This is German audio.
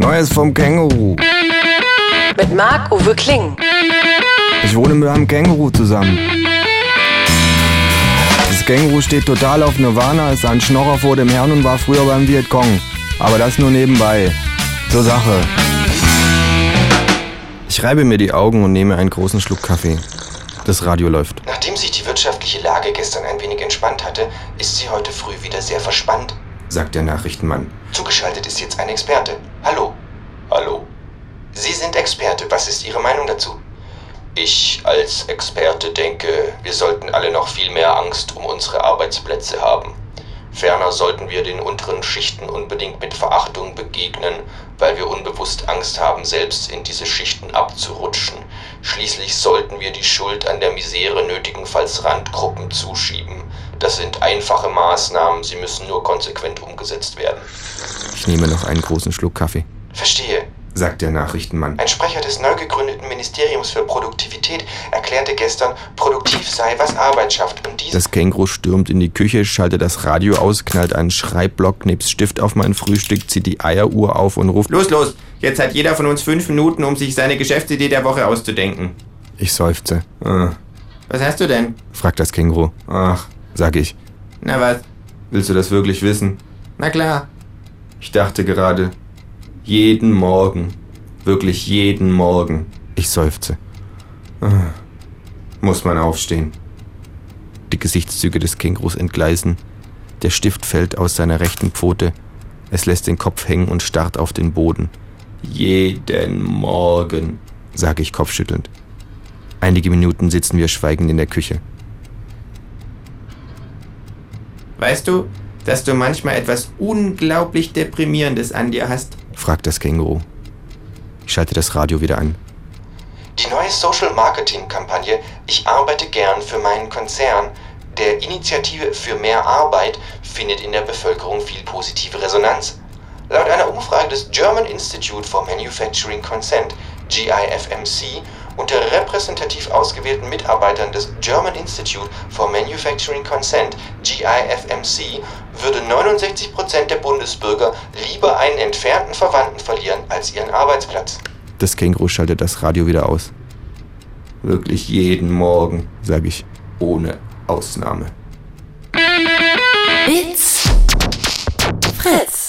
Neues vom Känguru. Mit Marc-Uwe Kling. Ich wohne mit einem Känguru zusammen. Das Känguru steht total auf Nirvana, ist ein Schnorrer vor dem Herrn und war früher beim Vietcong. Aber das nur nebenbei. Zur Sache. Ich reibe mir die Augen und nehme einen großen Schluck Kaffee. Das Radio läuft. Nachdem sich die wirtschaftliche Lage gestern ein wenig entspannt hatte, ist sie heute früh wieder sehr verspannt, sagt der Nachrichtenmann. Zugeschaltet ist jetzt ein Experte. Hallo. Experte. Was ist Ihre Meinung dazu? Ich als Experte denke, wir sollten alle noch viel mehr Angst um unsere Arbeitsplätze haben. Ferner sollten wir den unteren Schichten unbedingt mit Verachtung begegnen, weil wir unbewusst Angst haben, selbst in diese Schichten abzurutschen. Schließlich sollten wir die Schuld an der Misere nötigenfalls Randgruppen zuschieben. Das sind einfache Maßnahmen, sie müssen nur konsequent umgesetzt werden. Ich nehme noch einen großen Schluck Kaffee. Verstehe sagt der Nachrichtenmann. Ein Sprecher des neu gegründeten Ministeriums für Produktivität erklärte gestern, produktiv sei, was Arbeit schafft. Und dies das Känguru stürmt in die Küche, schaltet das Radio aus, knallt einen Schreibblock nebst Stift auf mein Frühstück, zieht die Eieruhr auf und ruft: Los, los! Jetzt hat jeder von uns fünf Minuten, um sich seine Geschäftsidee der Woche auszudenken. Ich seufze. Ah. Was hast du denn? fragt das Känguru. Ach, sag ich. Na was? Willst du das wirklich wissen? Na klar. Ich dachte gerade, jeden Morgen. Wirklich jeden Morgen. Ich seufze. Ah, muss man aufstehen. Die Gesichtszüge des Kängurus entgleisen. Der Stift fällt aus seiner rechten Pfote. Es lässt den Kopf hängen und starrt auf den Boden. Jeden Morgen, sage ich kopfschüttelnd. Einige Minuten sitzen wir schweigend in der Küche. Weißt du, dass du manchmal etwas unglaublich Deprimierendes an dir hast? Fragt das Känguru. Ich schalte das Radio wieder an. Die neue Social Marketing Kampagne Ich arbeite gern für meinen Konzern der Initiative für mehr Arbeit findet in der Bevölkerung viel positive Resonanz. Laut einer Umfrage des German Institute for Manufacturing Consent, GIFMC, unter repräsentativ ausgewählten Mitarbeitern des German Institute for Manufacturing Consent, GIFMC, würde 69% der Bundesbürger lieber einen entfernten Verwandten verlieren als ihren Arbeitsplatz. Das Känguru schaltet das Radio wieder aus. Wirklich jeden Morgen, sage ich, ohne Ausnahme. It's Fritz.